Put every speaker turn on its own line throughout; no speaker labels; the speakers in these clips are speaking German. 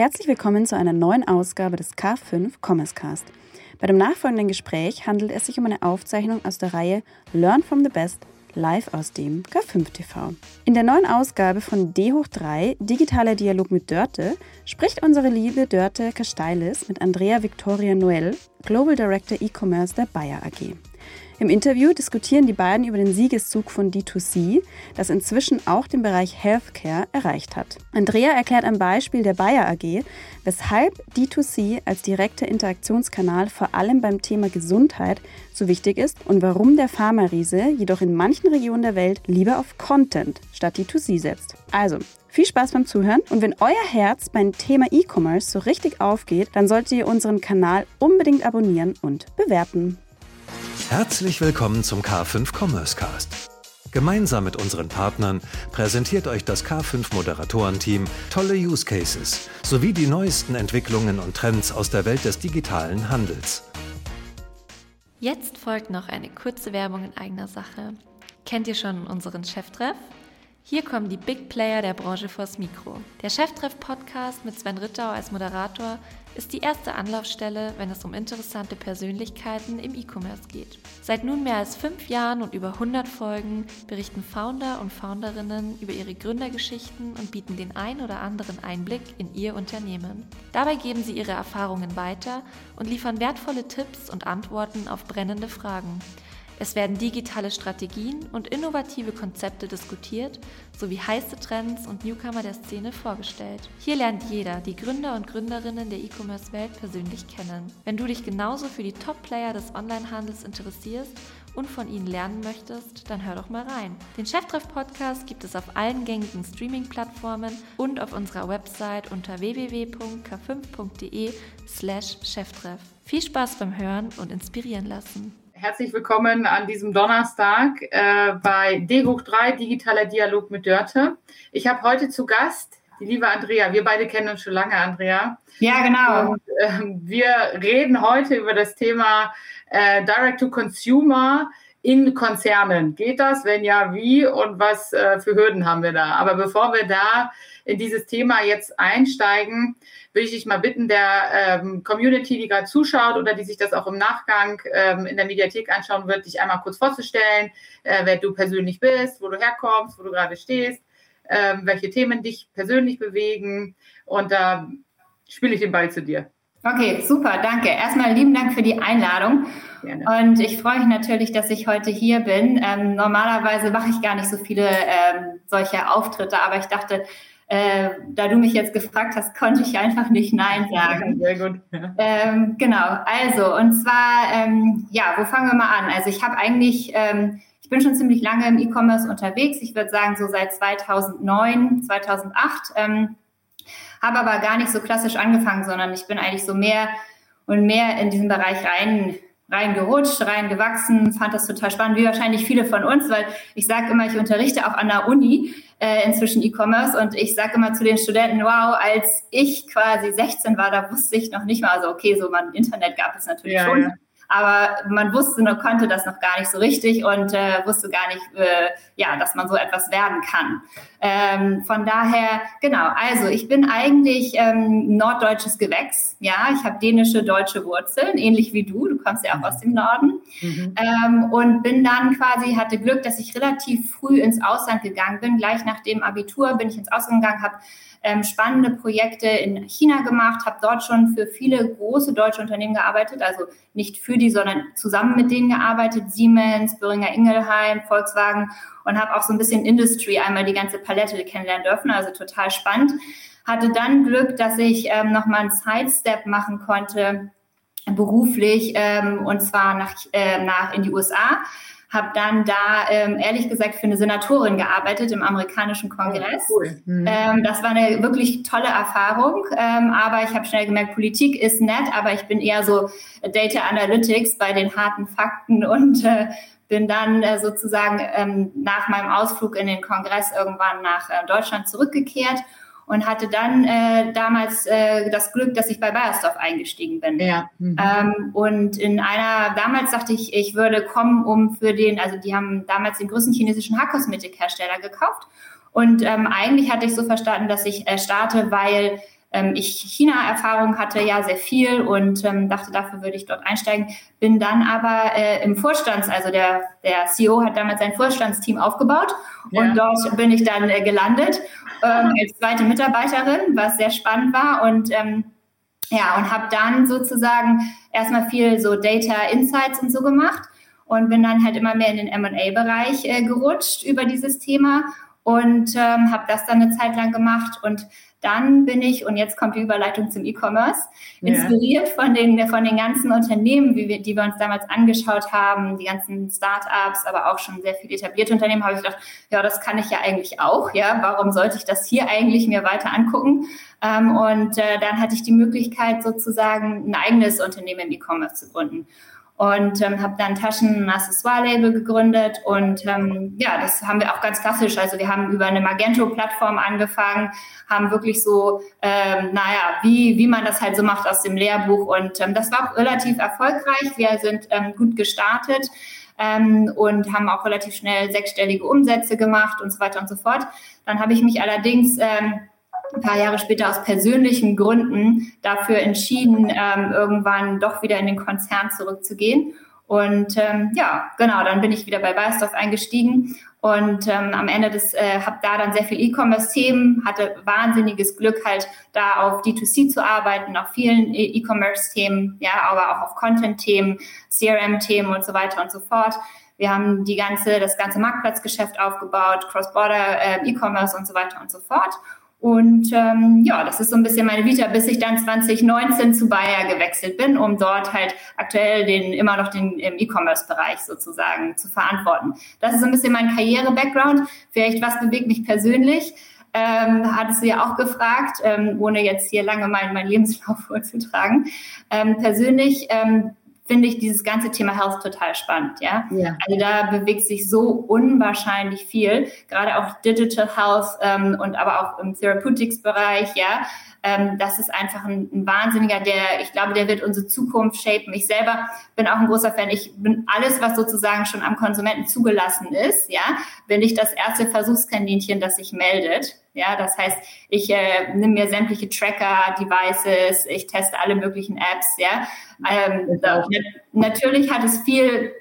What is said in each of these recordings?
Herzlich willkommen zu einer neuen Ausgabe des K5 Commerce Cast. Bei dem nachfolgenden Gespräch handelt es sich um eine Aufzeichnung aus der Reihe Learn from the Best live aus dem K5 TV. In der neuen Ausgabe von D hoch 3 Digitaler Dialog mit Dörte spricht unsere liebe Dörte Kasteilis mit Andrea Victoria Noel, Global Director E-Commerce der Bayer AG. Im Interview diskutieren die beiden über den Siegeszug von D2C, das inzwischen auch den Bereich Healthcare erreicht hat. Andrea erklärt am Beispiel der Bayer AG, weshalb D2C als direkter Interaktionskanal vor allem beim Thema Gesundheit so wichtig ist und warum der Pharma-Riese jedoch in manchen Regionen der Welt lieber auf Content statt D2C setzt. Also, viel Spaß beim Zuhören und wenn euer Herz beim Thema E-Commerce so richtig aufgeht, dann solltet ihr unseren Kanal unbedingt abonnieren und bewerten.
Herzlich willkommen zum K5 Commerce Cast. Gemeinsam mit unseren Partnern präsentiert euch das K5 Moderatorenteam tolle Use Cases sowie die neuesten Entwicklungen und Trends aus der Welt des digitalen Handels.
Jetzt folgt noch eine kurze Werbung in eigener Sache. Kennt ihr schon unseren Cheftreff? Hier kommen die Big Player der Branche vors Mikro. Der Cheftreff-Podcast mit Sven Rittau als Moderator ist die erste Anlaufstelle, wenn es um interessante Persönlichkeiten im E-Commerce geht. Seit nun mehr als fünf Jahren und über 100 Folgen berichten Founder und Founderinnen über ihre Gründergeschichten und bieten den ein oder anderen Einblick in ihr Unternehmen. Dabei geben sie ihre Erfahrungen weiter und liefern wertvolle Tipps und Antworten auf brennende Fragen. Es werden digitale Strategien und innovative Konzepte diskutiert, sowie heiße Trends und Newcomer der Szene vorgestellt. Hier lernt jeder die Gründer und Gründerinnen der E-Commerce-Welt persönlich kennen. Wenn du dich genauso für die Top-Player des Onlinehandels interessierst und von ihnen lernen möchtest, dann hör doch mal rein. Den Cheftreff-Podcast gibt es auf allen gängigen Streaming-Plattformen und auf unserer Website unter www.k5.de slash Cheftreff. Viel Spaß beim Hören und inspirieren lassen.
Herzlich willkommen an diesem Donnerstag äh, bei D hoch 3 Digitaler Dialog mit Dörte. Ich habe heute zu Gast die liebe Andrea. Wir beide kennen uns schon lange, Andrea.
Ja, genau.
Und, äh, wir reden heute über das Thema äh, Direct to Consumer in Konzernen. Geht das? Wenn ja, wie und was äh, für Hürden haben wir da? Aber bevor wir da in dieses Thema jetzt einsteigen, will ich dich mal bitten, der ähm, Community, die gerade zuschaut oder die sich das auch im Nachgang ähm, in der Mediathek anschauen wird, dich einmal kurz vorzustellen, äh, wer du persönlich bist, wo du herkommst, wo du gerade stehst, ähm, welche Themen dich persönlich bewegen. Und da äh, spiele ich den Ball zu dir.
Okay, super, danke. Erstmal lieben Dank für die Einladung. Gerne. Und ich freue mich natürlich, dass ich heute hier bin. Ähm, normalerweise mache ich gar nicht so viele ähm, solche Auftritte, aber ich dachte, äh, da du mich jetzt gefragt hast, konnte ich einfach nicht Nein sagen. Sehr gut. Ähm, genau, also und zwar, ähm, ja, wo fangen wir mal an? Also ich habe eigentlich, ähm, ich bin schon ziemlich lange im E-Commerce unterwegs. Ich würde sagen so seit 2009, 2008. Ähm, habe aber gar nicht so klassisch angefangen, sondern ich bin eigentlich so mehr und mehr in diesen Bereich rein reingerutscht, reingewachsen, fand das total spannend, wie wahrscheinlich viele von uns, weil ich sage immer, ich unterrichte auch an der Uni äh, inzwischen E-Commerce und ich sage immer zu den Studenten, wow, als ich quasi 16 war, da wusste ich noch nicht mal, also okay, so man Internet gab es natürlich ja, schon. Ja aber man wusste noch, konnte das noch gar nicht so richtig und äh, wusste gar nicht, äh, ja, dass man so etwas werden kann. Ähm, von daher, genau, also ich bin eigentlich ähm, norddeutsches Gewächs, ja, ich habe dänische, deutsche Wurzeln, ähnlich wie du, du kommst ja auch aus dem Norden mhm. ähm, und bin dann quasi, hatte Glück, dass ich relativ früh ins Ausland gegangen bin, gleich nach dem Abitur bin ich ins Ausland gegangen, habe ähm, spannende Projekte in China gemacht, habe dort schon für viele große deutsche Unternehmen gearbeitet, also nicht für die, sondern zusammen mit denen gearbeitet, Siemens, Böhringer Ingelheim, Volkswagen und habe auch so ein bisschen Industry einmal die ganze Palette kennenlernen dürfen, also total spannend. Hatte dann Glück, dass ich ähm, nochmal einen Sidestep machen konnte, beruflich, ähm, und zwar nach, äh, nach in die USA habe dann da ähm, ehrlich gesagt für eine Senatorin gearbeitet im amerikanischen Kongress. Oh, cool. mhm. ähm, das war eine wirklich tolle Erfahrung, ähm, aber ich habe schnell gemerkt, Politik ist nett, aber ich bin eher so Data Analytics bei den harten Fakten und äh, bin dann äh, sozusagen ähm, nach meinem Ausflug in den Kongress irgendwann nach äh, Deutschland zurückgekehrt und hatte dann äh, damals äh, das Glück, dass ich bei Bayersdorf eingestiegen bin. Ja. Mhm. Ähm, und in einer, damals dachte ich, ich würde kommen, um für den, also die haben damals den größten chinesischen Haarkosmetikhersteller gekauft. Und ähm, eigentlich hatte ich so verstanden, dass ich äh, starte, weil ähm, ich China-Erfahrung hatte, ja sehr viel und ähm, dachte, dafür würde ich dort einsteigen. Bin dann aber äh, im Vorstands, also der, der CEO hat damals sein Vorstandsteam aufgebaut ja. und dort bin ich dann äh, gelandet ähm, als zweite Mitarbeiterin, was sehr spannend war und ähm, ja, und habe dann sozusagen erstmal viel so Data Insights und so gemacht und bin dann halt immer mehr in den M&A-Bereich äh, gerutscht über dieses Thema und ähm, habe das dann eine Zeit lang gemacht und dann bin ich, und jetzt kommt die Überleitung zum E-Commerce, inspiriert ja. von, den, von den ganzen Unternehmen, wie wir, die wir uns damals angeschaut haben, die ganzen Startups, aber auch schon sehr viele etablierte Unternehmen, habe ich gedacht, ja, das kann ich ja eigentlich auch, ja, warum sollte ich das hier eigentlich mir weiter angucken? Ähm, und äh, dann hatte ich die Möglichkeit, sozusagen ein eigenes Unternehmen im E-Commerce zu gründen und ähm, habe dann Taschen- und Accessoire-Label gegründet und ähm, ja, das haben wir auch ganz klassisch. Also wir haben über eine Magento-Plattform angefangen, haben wirklich so, ähm, naja, wie, wie man das halt so macht aus dem Lehrbuch und ähm, das war auch relativ erfolgreich. Wir sind ähm, gut gestartet. Ähm, und haben auch relativ schnell sechsstellige Umsätze gemacht und so weiter und so fort. Dann habe ich mich allerdings ähm, ein paar Jahre später aus persönlichen Gründen dafür entschieden, ähm, irgendwann doch wieder in den Konzern zurückzugehen. Und ähm, ja, genau, dann bin ich wieder bei Bayersdorf eingestiegen und ähm, am Ende des, äh, habe da dann sehr viel E-Commerce-Themen, hatte wahnsinniges Glück halt da auf D2C zu arbeiten, auf vielen e- E-Commerce-Themen, ja, aber auch auf Content-Themen, CRM-Themen und so weiter und so fort. Wir haben die ganze, das ganze Marktplatzgeschäft aufgebaut, Cross-Border äh, E-Commerce und so weiter und so fort. Und ähm, ja, das ist so ein bisschen meine Vita, bis ich dann 2019 zu Bayer gewechselt bin, um dort halt aktuell den immer noch den E-Commerce-Bereich sozusagen zu verantworten. Das ist so ein bisschen mein Karriere-Background. Vielleicht was bewegt mich persönlich? Ähm, hattest du ja auch gefragt, ähm, ohne jetzt hier lange meinen mein Lebenslauf vorzutragen. Ähm, persönlich ähm, finde ich dieses ganze Thema Health total spannend, ja? ja. Also da bewegt sich so unwahrscheinlich viel, gerade auch Digital Health ähm, und aber auch im Therapeutics-Bereich, ja. Ähm, das ist einfach ein, ein, Wahnsinniger, der, ich glaube, der wird unsere Zukunft shapen. Ich selber bin auch ein großer Fan. Ich bin alles, was sozusagen schon am Konsumenten zugelassen ist, ja, bin ich das erste Versuchskaninchen, das sich meldet. Ja, das heißt, ich äh, nehme mir sämtliche Tracker, Devices, ich teste alle möglichen Apps, ja. Ähm, da, natürlich hat es viel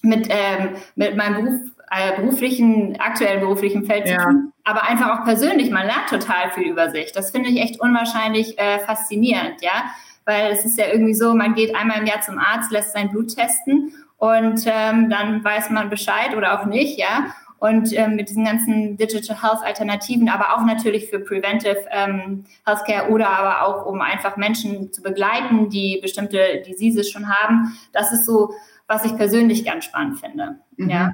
mit, ähm, mit meinem Beruf, äh, beruflichen, aktuellen beruflichen Feld zu tun, aber einfach auch persönlich, man lernt total viel über sich. Das finde ich echt unwahrscheinlich äh, faszinierend, ja. Weil es ist ja irgendwie so, man geht einmal im Jahr zum Arzt, lässt sein Blut testen und ähm, dann weiß man Bescheid oder auch nicht, ja. Und ähm, mit diesen ganzen Digital Health Alternativen, aber auch natürlich für Preventive ähm, Healthcare oder aber auch um einfach Menschen zu begleiten, die bestimmte Diseases schon haben. Das ist so, was ich persönlich ganz spannend finde.
Mhm. Ja.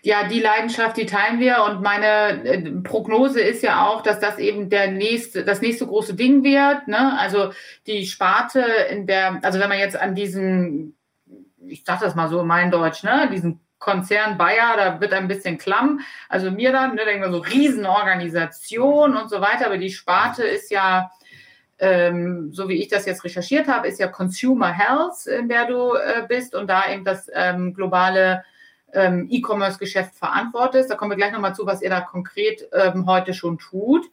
ja, die Leidenschaft, die teilen wir und meine äh, Prognose ist ja auch, dass das eben der nächste, das nächste große Ding wird. Ne? Also die Sparte in der, also wenn man jetzt an diesen, ich sag das mal so in mein Deutsch, ne, diesen Konzern Bayer, da wird ein bisschen klamm. Also mir dann, ne, denken wir so Riesenorganisation und so weiter, aber die Sparte ist ja, ähm, so wie ich das jetzt recherchiert habe, ist ja Consumer Health, in der du äh, bist und da eben das ähm, globale ähm, E-Commerce-Geschäft verantwortest. Da kommen wir gleich nochmal zu, was ihr da konkret ähm, heute schon tut.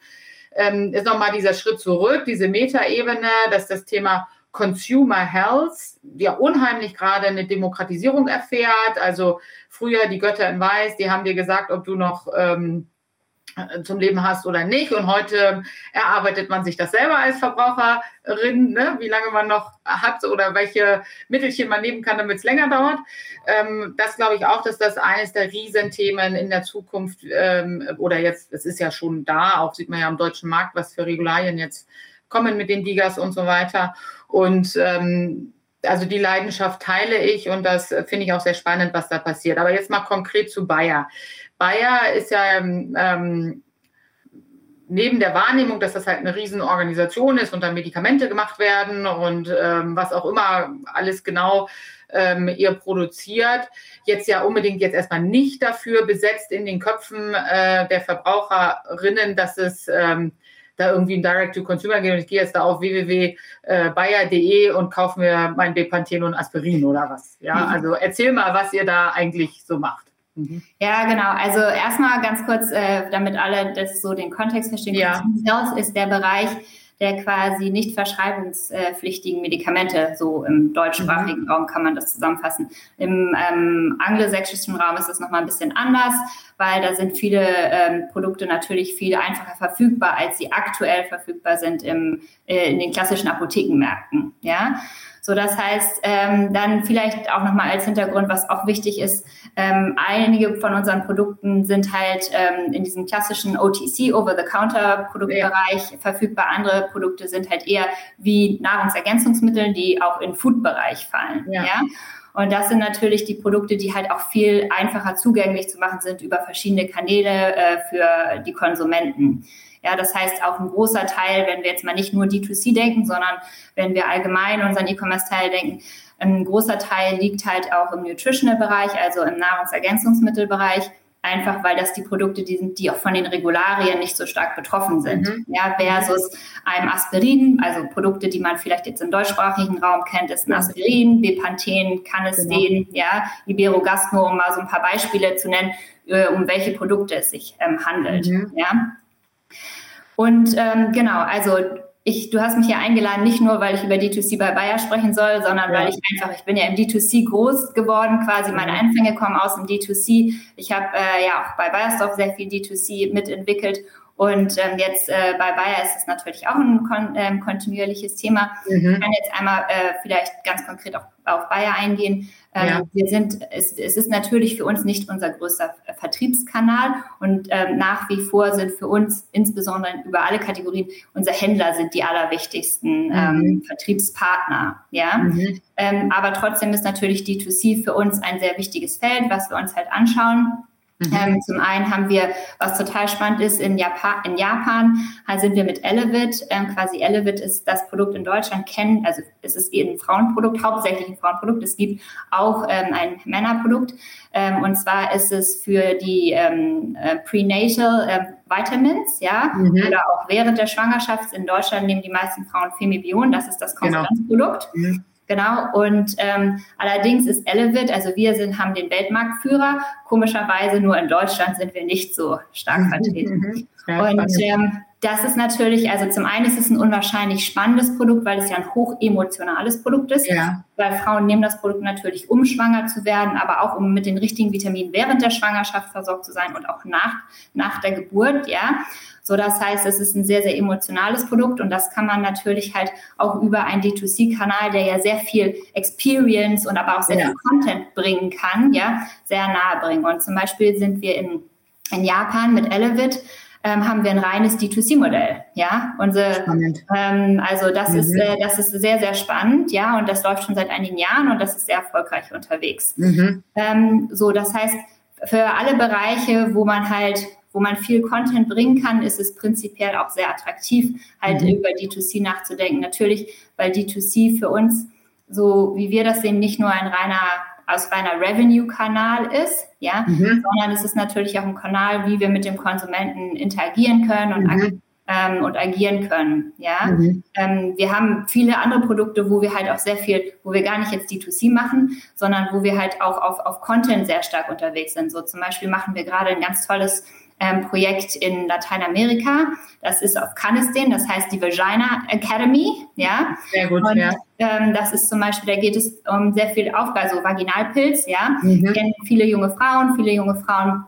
Ähm, ist nochmal dieser Schritt zurück, diese Metaebene, dass das Thema Consumer Health ja unheimlich gerade eine Demokratisierung erfährt. Also früher die Götter in Weiß, die haben dir gesagt, ob du noch ähm, zum Leben hast oder nicht. Und heute erarbeitet man sich das selber als Verbraucherin, ne? wie lange man noch hat oder welche Mittelchen man nehmen kann, damit es länger dauert. Ähm, das glaube ich auch, dass das eines der Riesenthemen in der Zukunft ähm, oder jetzt, es ist ja schon da, auch sieht man ja am deutschen Markt, was für Regularien jetzt kommen mit den Digas und so weiter. Und ähm, also die Leidenschaft teile ich und das finde ich auch sehr spannend, was da passiert. Aber jetzt mal konkret zu Bayer. Bayer ist ja ähm, neben der Wahrnehmung, dass das halt eine Riesenorganisation ist und da Medikamente gemacht werden und ähm, was auch immer alles genau ähm, ihr produziert, jetzt ja unbedingt jetzt erstmal nicht dafür besetzt in den Köpfen äh, der Verbraucherinnen, dass es ähm, da irgendwie ein Direct-to-Consumer gehen und ich gehe jetzt da auf www.bayer.de und kaufe mir mein Bepanthen und Aspirin oder was. Ja, mhm. also erzähl mal, was ihr da eigentlich so macht.
Mhm. Ja, genau. Also erstmal ganz kurz, äh, damit alle das so den Kontext verstehen.
Ja.
Health ist der Bereich, der quasi nicht verschreibungspflichtigen Medikamente, so im deutschsprachigen mhm. Raum kann man das zusammenfassen. Im ähm, angelsächsischen Raum ist es nochmal ein bisschen anders, weil da sind viele ähm, Produkte natürlich viel einfacher verfügbar, als sie aktuell verfügbar sind im, äh, in den klassischen Apothekenmärkten. Ja, so, das heißt, ähm, dann vielleicht auch nochmal als Hintergrund, was auch wichtig ist, ähm, einige von unseren Produkten sind halt ähm, in diesem klassischen OTC, Over-the-Counter-Produktbereich ja. verfügbar. Andere Produkte sind halt eher wie Nahrungsergänzungsmittel, die auch in Food-Bereich fallen. Ja. ja? Und das sind natürlich die Produkte, die halt auch viel einfacher zugänglich zu machen sind über verschiedene Kanäle äh, für die Konsumenten. Ja, das heißt auch ein großer Teil, wenn wir jetzt mal nicht nur D2C denken, sondern wenn wir allgemein unseren E-Commerce-Teil denken, ein großer Teil liegt halt auch im Nutritional-Bereich, also im Nahrungsergänzungsmittelbereich einfach weil das die Produkte die sind, die auch von den Regularien nicht so stark betroffen sind. Mhm. Ja, versus einem Aspirin, also Produkte, die man vielleicht jetzt im deutschsprachigen Raum kennt, ist ein Aspirin, Bepanthen, Canesten, genau. ja, Iberogastno, um mal so ein paar Beispiele zu nennen, äh, um welche Produkte es sich ähm, handelt. Mhm. Ja. Und ähm, genau, also ich, du hast mich ja eingeladen, nicht nur, weil ich über D2C bei Bayer sprechen soll, sondern ja. weil ich einfach, ich bin ja im D2C groß geworden, quasi meine Anfänge kommen aus dem D2C. Ich habe äh, ja auch bei Bayersdorf sehr viel D2C mitentwickelt und ähm, jetzt äh, bei Bayer ist es natürlich auch ein kon ähm, kontinuierliches Thema. Mhm. Ich kann jetzt einmal äh, vielleicht ganz konkret auch auf Bayer eingehen. Ähm, ja. Wir sind, es, es ist natürlich für uns nicht unser größter Vertriebskanal und ähm, nach wie vor sind für uns insbesondere über alle Kategorien unsere Händler sind die allerwichtigsten mhm. ähm, Vertriebspartner. Ja, mhm. ähm, aber trotzdem ist natürlich D2C für uns ein sehr wichtiges Feld, was wir uns halt anschauen. Mhm. Ähm, zum einen haben wir, was total spannend ist, in Japan, in Japan sind wir mit Elevit. Ähm, quasi Elevit ist das Produkt in Deutschland kennen, also es ist eben ein Frauenprodukt, hauptsächlich ein Frauenprodukt. Es gibt auch ähm, ein Männerprodukt. Ähm, und zwar ist es für die ähm, äh, Prenatal äh, Vitamins, ja, mhm. oder auch während der Schwangerschaft. In Deutschland nehmen die meisten Frauen Femibion, das ist das. Konkurrenzprodukt. Genau. Mhm. Genau, und ähm, allerdings ist Elevit, also wir sind, haben den Weltmarktführer. Komischerweise nur in Deutschland sind wir nicht so stark mhm, vertreten. Mhm. Und ähm, das ist natürlich, also zum einen ist es ein unwahrscheinlich spannendes Produkt, weil es ja ein hoch emotionales Produkt ist. Ja. Weil Frauen nehmen das Produkt natürlich, um schwanger zu werden, aber auch um mit den richtigen Vitaminen während der Schwangerschaft versorgt zu sein und auch nach, nach der Geburt, ja. So, das heißt, es ist ein sehr, sehr emotionales Produkt und das kann man natürlich halt auch über einen D2C-Kanal, der ja sehr viel Experience und aber auch sehr ja. viel Content bringen kann, ja, sehr nahe bringen. Und zum Beispiel sind wir in, in Japan mit Elevit ähm, haben wir ein reines D2C-Modell. Ja, unsere, ähm, also das mhm. ist äh, das ist sehr sehr spannend, ja, und das läuft schon seit einigen Jahren und das ist sehr erfolgreich unterwegs. Mhm. Ähm, so, das heißt für alle Bereiche, wo man halt wo man viel Content bringen kann, ist es prinzipiell auch sehr attraktiv, halt mhm. über D2C nachzudenken. Natürlich, weil D2C für uns, so wie wir das sehen, nicht nur ein reiner aus reiner Revenue-Kanal ist, ja, mhm. sondern es ist natürlich auch ein Kanal, wie wir mit dem Konsumenten interagieren können und mhm ähm, und agieren können. Ja, mhm. ähm, wir haben viele andere Produkte, wo wir halt auch sehr viel, wo wir gar nicht jetzt D2C machen, sondern wo wir halt auch auf, auf Content sehr stark unterwegs sind. So zum Beispiel machen wir gerade ein ganz tolles ähm, Projekt in Lateinamerika. Das ist auf Canistan, das heißt die Vagina Academy. Ja,
sehr gut. Und, ja.
Ähm, das ist zum Beispiel, da geht es um sehr viel Aufbau, also Vaginalpilz. Ja, mhm. kennen viele junge Frauen, viele junge Frauen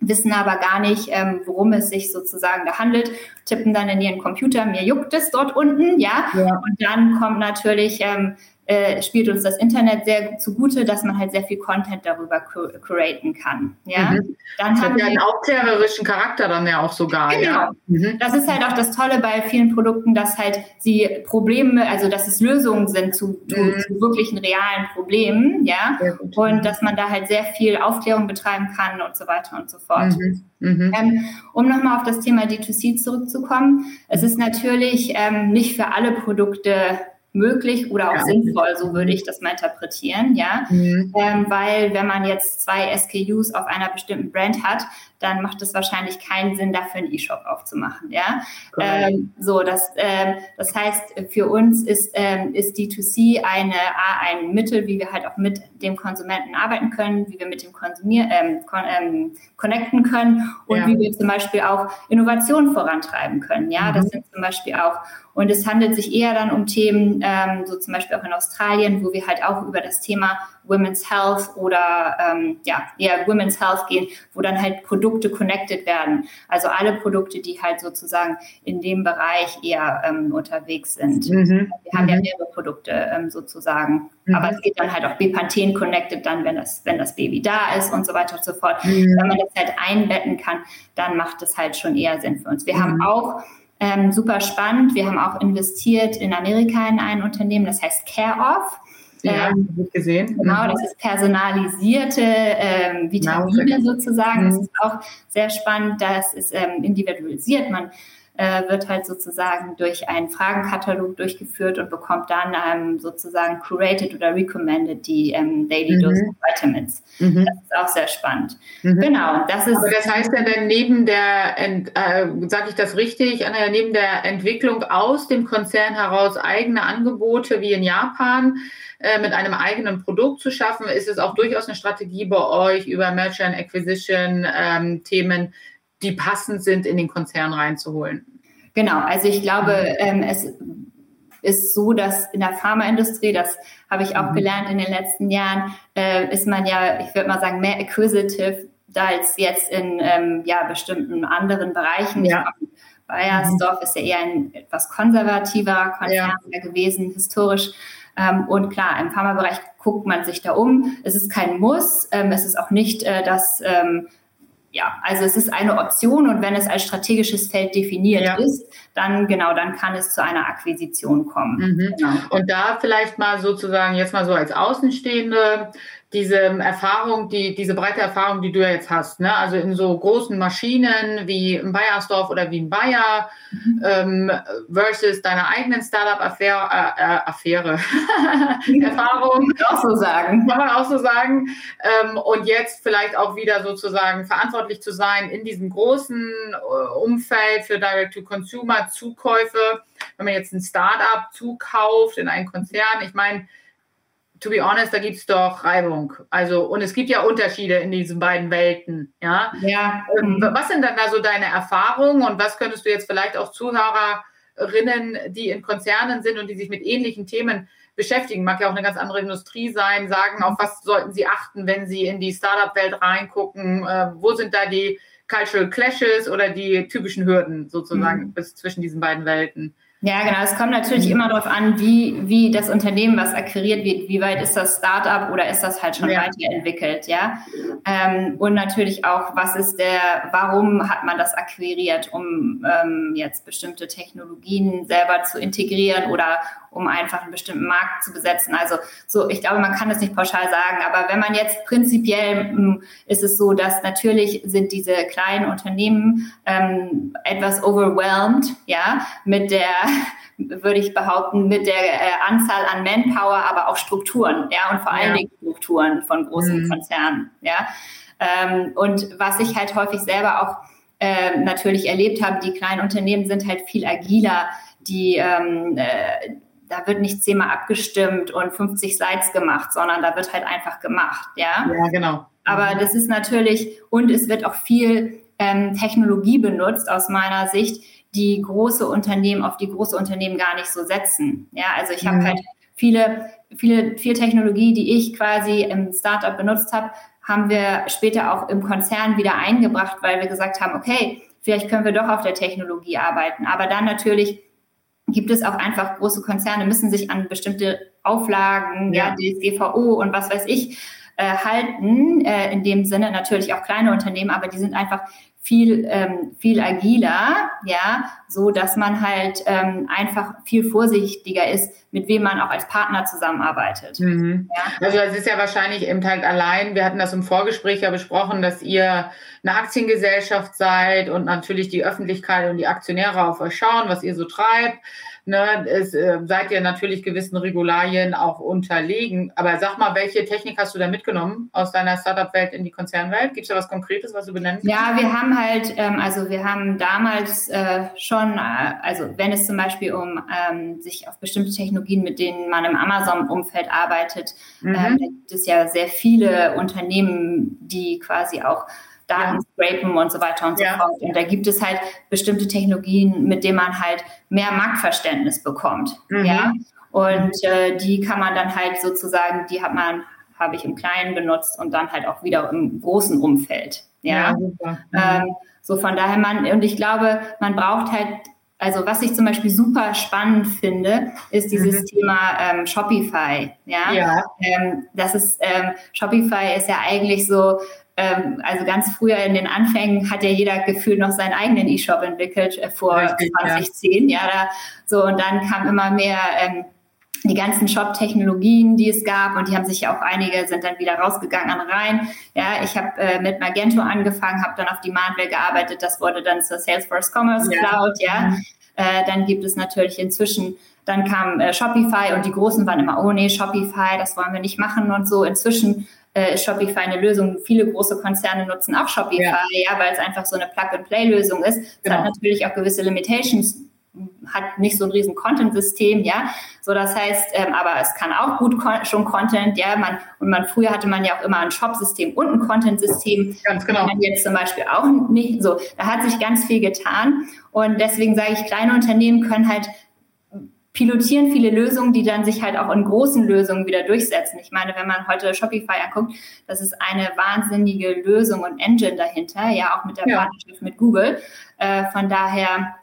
wissen aber gar nicht, ähm, worum es sich sozusagen da handelt, tippen dann in ihren Computer, mir juckt es dort unten, ja, ja. und dann kommt natürlich ähm, äh, spielt uns das Internet sehr zugute, dass man halt sehr viel Content darüber curaten kann. Ja,
mhm. dann das haben hat ja einen aufklärerischen Charakter dann ja auch sogar. Genau. Ja.
Mhm. Das ist halt auch das Tolle bei vielen Produkten, dass halt sie Probleme, also dass es Lösungen sind zu, mhm. zu wirklichen realen Problemen, ja, und dass man da halt sehr viel Aufklärung betreiben kann und so weiter und so fort. Mhm. Mhm. Ähm, um nochmal auf das Thema D2C zurückzukommen, es ist natürlich ähm, nicht für alle Produkte möglich oder auch ja. sinnvoll, so würde ich das mal interpretieren, ja. Mhm. Ähm, weil wenn man jetzt zwei SKUs auf einer bestimmten Brand hat, dann macht es wahrscheinlich keinen Sinn, dafür einen E-Shop aufzumachen. Ja, ähm, so das, äh, das heißt, für uns ist, ähm, ist D2C eine, ein Mittel, wie wir halt auch mit dem Konsumenten arbeiten können, wie wir mit dem Konsumier ähm, con ähm, connecten können und ja. wie wir zum Beispiel auch Innovationen vorantreiben können. Ja, mhm. das sind zum Beispiel auch und es handelt sich eher dann um Themen, ähm, so zum Beispiel auch in Australien, wo wir halt auch über das Thema Women's Health oder ähm, ja, eher Women's Health gehen, wo dann halt Produkte connected werden. Also alle Produkte, die halt sozusagen in dem Bereich eher ähm, unterwegs sind. Mhm. Wir haben ja mhm. mehrere Produkte ähm, sozusagen. Mhm. Aber es geht dann halt auch Bepanthen connected dann, wenn das, wenn das Baby da ist und so weiter und so fort. Mhm. Wenn man das halt einbetten kann, dann macht das halt schon eher Sinn für uns. Wir haben mhm. auch ähm, super spannend. Wir haben auch investiert in Amerika in ein Unternehmen, das heißt CareOff.
Ja, ähm, gesehen.
Genau, das ist personalisierte ähm, Vitamine ja, sozusagen. Das mhm. ist auch sehr spannend. Das ist ähm, individualisiert. Man äh, wird halt sozusagen durch einen Fragenkatalog durchgeführt und bekommt dann ähm, sozusagen curated oder recommended die ähm, Daily mhm. Dose Vitamins. Mhm. Das ist auch sehr spannend.
Mhm. Genau, das ist. Aber das heißt ja dann neben der, äh, sage ich das richtig, neben der Entwicklung aus dem Konzern heraus eigene Angebote wie in Japan äh, mit einem eigenen Produkt zu schaffen, ist es auch durchaus eine Strategie bei euch über Merchant Acquisition ähm, Themen, die passend sind, in den Konzern reinzuholen.
Genau, also ich glaube, ähm, es ist so, dass in der Pharmaindustrie, das habe ich auch mhm. gelernt in den letzten Jahren, äh, ist man ja, ich würde mal sagen, mehr acquisitive als jetzt in ähm, ja, bestimmten anderen Bereichen. Ja. Bayersdorf mhm. ist ja eher ein etwas konservativer Konzern ja. gewesen, historisch. Ähm, und klar, im Pharmabereich guckt man sich da um. Es ist kein Muss. Ähm, es ist auch nicht, äh, dass ähm, ja, also es ist eine Option und wenn es als strategisches Feld definiert ja. ist, dann genau, dann kann es zu einer Akquisition kommen.
Mhm. Genau. Und da vielleicht mal sozusagen jetzt mal so als Außenstehende diese Erfahrung, die, diese breite Erfahrung, die du jetzt hast, ne? also in so großen Maschinen wie in Bayersdorf oder wie in Bayer mhm. ähm, versus deiner eigenen Startup-Affäre, äh, äh, Erfahrung.
Kann man auch so sagen.
Kann man auch so sagen. Ähm, und jetzt vielleicht auch wieder sozusagen verantwortlich zu sein in diesem großen äh, Umfeld für Direct-to-Consumer-Zukäufe. Wenn man jetzt ein Startup zukauft in einen Konzern, ich meine, to be honest, da gibt es doch Reibung. Also, und es gibt ja Unterschiede in diesen beiden Welten. Ja.
ja.
Ähm, mhm. Was sind dann da so deine Erfahrungen und was könntest du jetzt vielleicht auch Zuhörerinnen, die in Konzernen sind und die sich mit ähnlichen Themen beschäftigen, mag ja auch eine ganz andere Industrie sein, sagen, auf was sollten sie achten, wenn sie in die Startup-Welt reingucken? Äh, wo sind da die Cultural Clashes oder die typischen Hürden sozusagen mhm. bis zwischen diesen beiden Welten?
Ja, genau. Es kommt natürlich mhm. immer darauf an, wie, wie das Unternehmen, was akquiriert wird, wie weit ist das Startup oder ist das halt schon ja. weiterentwickelt, ja. Ähm, und natürlich auch, was ist der, warum hat man das akquiriert, um ähm, jetzt bestimmte Technologien selber zu integrieren oder um einfach einen bestimmten Markt zu besetzen. Also so, ich glaube, man kann das nicht pauschal sagen, aber wenn man jetzt prinzipiell hm, ist es so, dass natürlich sind diese kleinen Unternehmen ähm, etwas overwhelmed, ja, mit der würde ich behaupten, mit der äh, Anzahl an Manpower, aber auch Strukturen, ja, und vor allen ja. Dingen Strukturen von großen mhm. Konzernen, ja. Ähm, und was ich halt häufig selber auch äh, natürlich erlebt habe, die kleinen Unternehmen sind halt viel agiler, die ähm, äh, da wird nicht zehnmal abgestimmt und 50 Slides gemacht, sondern da wird halt einfach gemacht, ja.
Ja, genau.
Aber das ist natürlich, und es wird auch viel ähm, Technologie benutzt aus meiner Sicht, die große Unternehmen auf die große Unternehmen gar nicht so setzen. Ja, also ich mhm. habe halt viele, viele, viel Technologie, die ich quasi im Startup benutzt habe, haben wir später auch im Konzern wieder eingebracht, weil wir gesagt haben, okay, vielleicht können wir doch auf der Technologie arbeiten. Aber dann natürlich gibt es auch einfach große Konzerne, müssen sich an bestimmte Auflagen, ja, ja DSGVO und was weiß ich, äh, halten. Äh, in dem Sinne natürlich auch kleine Unternehmen, aber die sind einfach viel, ähm, viel agiler, ja, so dass man halt ähm, einfach viel vorsichtiger ist, mit wem man auch als Partner zusammenarbeitet.
Mhm. Ja? Also es ist ja wahrscheinlich eben halt allein, wir hatten das im Vorgespräch ja besprochen, dass ihr eine Aktiengesellschaft seid und natürlich die Öffentlichkeit und die Aktionäre auf euch schauen, was ihr so treibt. Ne, es, äh, seid ihr natürlich gewissen Regularien auch unterlegen. Aber sag mal, welche Technik hast du da mitgenommen aus deiner Startup-Welt in die Konzernwelt? Gibt es da was Konkretes, was du benennen
kannst? Ja, wir haben halt, ähm, also wir haben damals äh, schon, äh, also wenn es zum Beispiel um ähm, sich auf bestimmte Technologien, mit denen man im Amazon-Umfeld arbeitet, mhm. ähm, da gibt es ja sehr viele Unternehmen, die quasi auch Daten ja. scrapen und so weiter und so ja. fort. Und da gibt es halt bestimmte Technologien, mit denen man halt mehr Marktverständnis bekommt. Mhm. Ja. Und äh, die kann man dann halt sozusagen, die hat man, habe ich im Kleinen benutzt und dann halt auch wieder im großen Umfeld. Ja. ja mhm. ähm, so von daher man, und ich glaube, man braucht halt also was ich zum Beispiel super spannend finde, ist dieses mhm. Thema ähm, Shopify. Ja, ja. Ähm, das ist ähm, Shopify ist ja eigentlich so ähm, also ganz früher in den Anfängen hat ja jeder gefühlt noch seinen eigenen E-Shop entwickelt äh, vor Richtig, 2010. Ja. ja, da, so und dann kam immer mehr ähm, die ganzen Shop-Technologien, die es gab und die haben sich ja auch einige sind dann wieder rausgegangen an rein. Ja, ich habe äh, mit Magento angefangen, habe dann auf Demandware gearbeitet, das wurde dann zur Salesforce Commerce ja. Cloud. Ja, mhm. äh, dann gibt es natürlich inzwischen dann kam äh, Shopify und die Großen waren immer, oh nee, Shopify, das wollen wir nicht machen und so. Inzwischen äh, ist Shopify eine Lösung. Viele große Konzerne nutzen auch Shopify, ja, ja weil es einfach so eine Plug-and-Play-Lösung ist. Es genau. hat natürlich auch gewisse Limitations, hat nicht so ein riesen Content-System, ja. So, das heißt, ähm, aber es kann auch gut kon schon Content, ja. Man, und man, früher hatte man ja auch immer ein Shop-System und ein Content-System. Ganz genau. Man jetzt zum Beispiel auch nicht so. Da hat sich ganz viel getan. Und deswegen sage ich, kleine Unternehmen können halt pilotieren viele Lösungen, die dann sich halt auch in großen Lösungen wieder durchsetzen. Ich meine, wenn man heute Shopify anguckt, das ist eine wahnsinnige Lösung und Engine dahinter, ja, auch mit der ja. Partnerschaft mit Google. Äh, von daher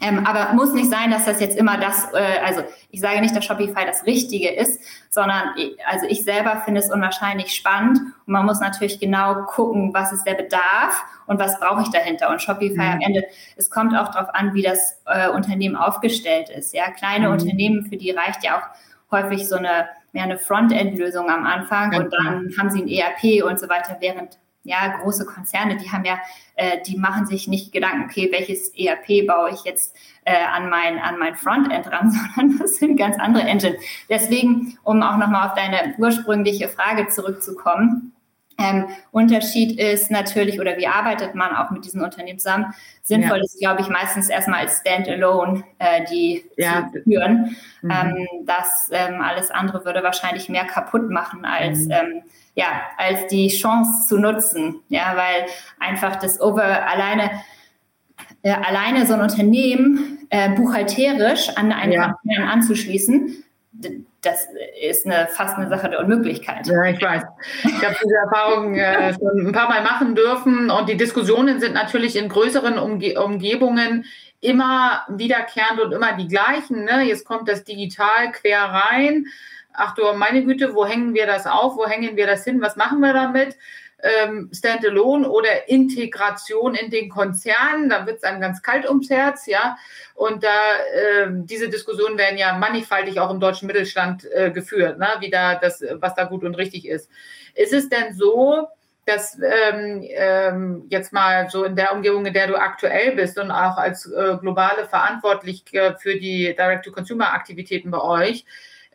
ähm, aber muss nicht sein, dass das jetzt immer das, äh, also ich sage nicht, dass Shopify das Richtige ist, sondern ich, also ich selber finde es unwahrscheinlich spannend und man muss natürlich genau gucken, was ist der Bedarf und was brauche ich dahinter. Und Shopify mhm. am Ende, es kommt auch darauf an, wie das äh, Unternehmen aufgestellt ist. Ja, kleine mhm. Unternehmen, für die reicht ja auch häufig so eine, mehr eine Frontend-Lösung am Anfang Ganz und dann haben sie ein ERP und so weiter, während ja, große Konzerne, die haben ja, äh, die machen sich nicht Gedanken, okay, welches ERP baue ich jetzt äh, an mein, an mein Frontend ran, sondern das sind ganz andere Engine. Deswegen, um auch nochmal auf deine ursprüngliche Frage zurückzukommen, ähm, Unterschied ist natürlich, oder wie arbeitet man auch mit diesen Unternehmen zusammen? Sinnvoll ja. ist, glaube ich, meistens erstmal als Standalone äh, die ja. zu führen. Mhm. Ähm, das ähm, alles andere würde wahrscheinlich mehr kaputt machen als mhm. ähm, ja, als die Chance zu nutzen. Ja, weil einfach das Over alleine, äh, alleine so ein Unternehmen äh, buchhalterisch an einen ja. Konzern anzuschließen, das ist eine, fast eine Sache der Unmöglichkeit.
Ja, ich weiß. Ich habe diese Erfahrung äh, schon ein paar Mal machen dürfen und die Diskussionen sind natürlich in größeren Umge Umgebungen immer wiederkehrend und immer die gleichen. Ne? Jetzt kommt das digital quer rein ach du meine Güte, wo hängen wir das auf, wo hängen wir das hin, was machen wir damit? Ähm, Standalone oder Integration in den Konzernen, da wird es einem ganz kalt ums Herz, ja. Und da äh, diese Diskussionen werden ja mannigfaltig auch im deutschen Mittelstand äh, geführt, ne? wie da das, was da gut und richtig ist. Ist es denn so, dass ähm, ähm, jetzt mal so in der Umgebung, in der du aktuell bist und auch als äh, globale Verantwortliche für die Direct-to-Consumer-Aktivitäten bei euch,